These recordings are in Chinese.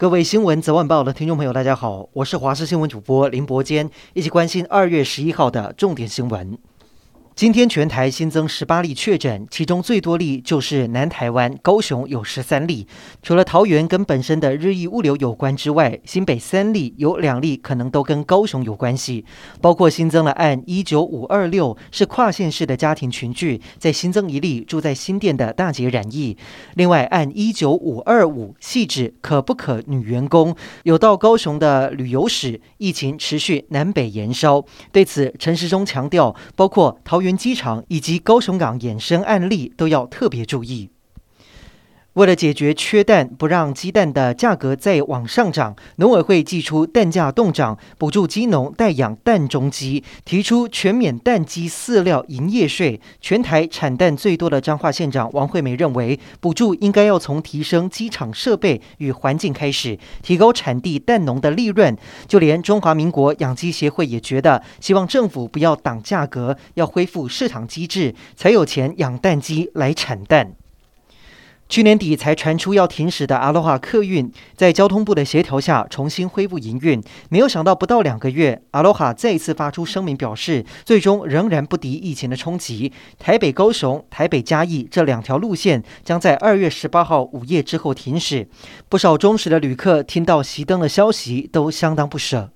各位新闻早晚报的听众朋友，大家好，我是华视新闻主播林伯坚，一起关心二月十一号的重点新闻。今天全台新增十八例确诊，其中最多例就是南台湾高雄有十三例。除了桃园跟本身的日益物流有关之外，新北三例有两例可能都跟高雄有关系，包括新增了案一九五二六是跨县市的家庭群聚，再新增一例住在新店的大姐染疫。另外案一九五二五系指可不可女员工有到高雄的旅游史，疫情持续南北延烧。对此陈时中强调，包括桃园。机场以及高雄港衍生案例都要特别注意。为了解决缺蛋，不让鸡蛋的价格再往上涨，农委会祭出蛋价冻涨，补助鸡农代养蛋中鸡，提出全免蛋鸡饲料营业税。全台产蛋最多的彰化县长王惠美认为，补助应该要从提升鸡场设备与环境开始，提高产地蛋农的利润。就连中华民国养鸡协会也觉得，希望政府不要挡价格，要恢复市场机制，才有钱养蛋鸡来产蛋。去年底才传出要停驶的阿罗哈客运，在交通部的协调下重新恢复营运。没有想到，不到两个月，阿罗哈再次发出声明，表示最终仍然不敌疫情的冲击。台北高雄、台北嘉义这两条路线将在二月十八号午夜之后停驶。不少忠实的旅客听到熄灯的消息，都相当不舍。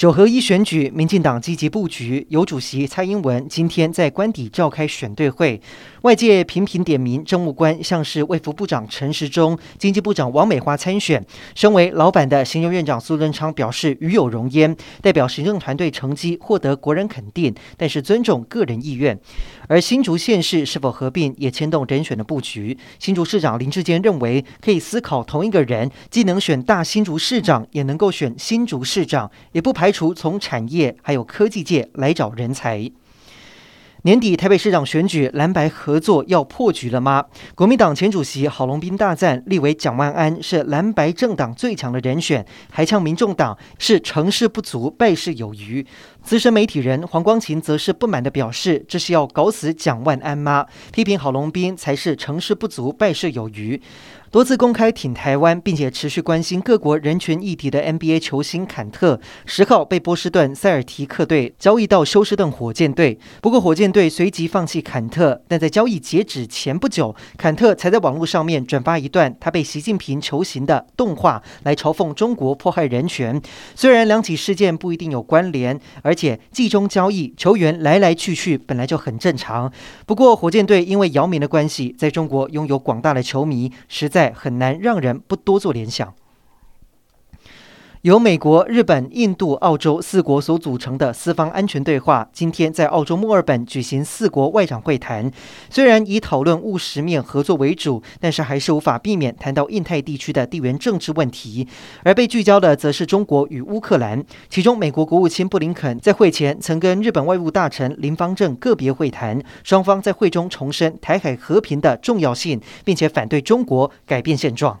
九合一选举，民进党积极布局，由主席蔡英文今天在官邸召开选对会。外界频频点名政务官，像是卫福部长陈时中、经济部长王美花参选。身为老板的行政院长苏贞昌表示与有荣焉，代表行政团队成绩获得国人肯定，但是尊重个人意愿。而新竹县市是否合并也牵动人选的布局。新竹市长林智坚认为，可以思考同一个人既能选大新竹市长，也能够选新竹市长，也不排排除从产业还有科技界来找人才。年底台北市长选举，蓝白合作要破局了吗？国民党前主席郝龙斌大赞立委蒋万安是蓝白政党最强的人选，还呛民众党是成事不足败事有余。资深媒体人黄光芹则是不满地表示：“这是要搞死蒋万安吗？”批评郝龙斌才是成事不足败事有余。多次公开挺台湾，并且持续关心各国人权议题的 NBA 球星坎特，十号被波士顿塞尔提克队交易到休斯顿火箭队。不过，火箭队随即放弃坎特，但在交易截止前不久，坎特才在网络上面转发一段他被习近平囚刑的动画，来嘲讽中国迫害人权。虽然两起事件不一定有关联，而且季中交易球员来来去去本来就很正常。不过，火箭队因为姚明的关系，在中国拥有广大的球迷，实在。很难让人不多做联想。由美国、日本、印度、澳洲四国所组成的四方安全对话，今天在澳洲墨尔本举行四国外长会谈。虽然以讨论务实面合作为主，但是还是无法避免谈到印太地区的地缘政治问题。而被聚焦的则是中国与乌克兰。其中，美国国务卿布林肯在会前曾跟日本外务大臣林芳正个别会谈，双方在会中重申台海和平的重要性，并且反对中国改变现状。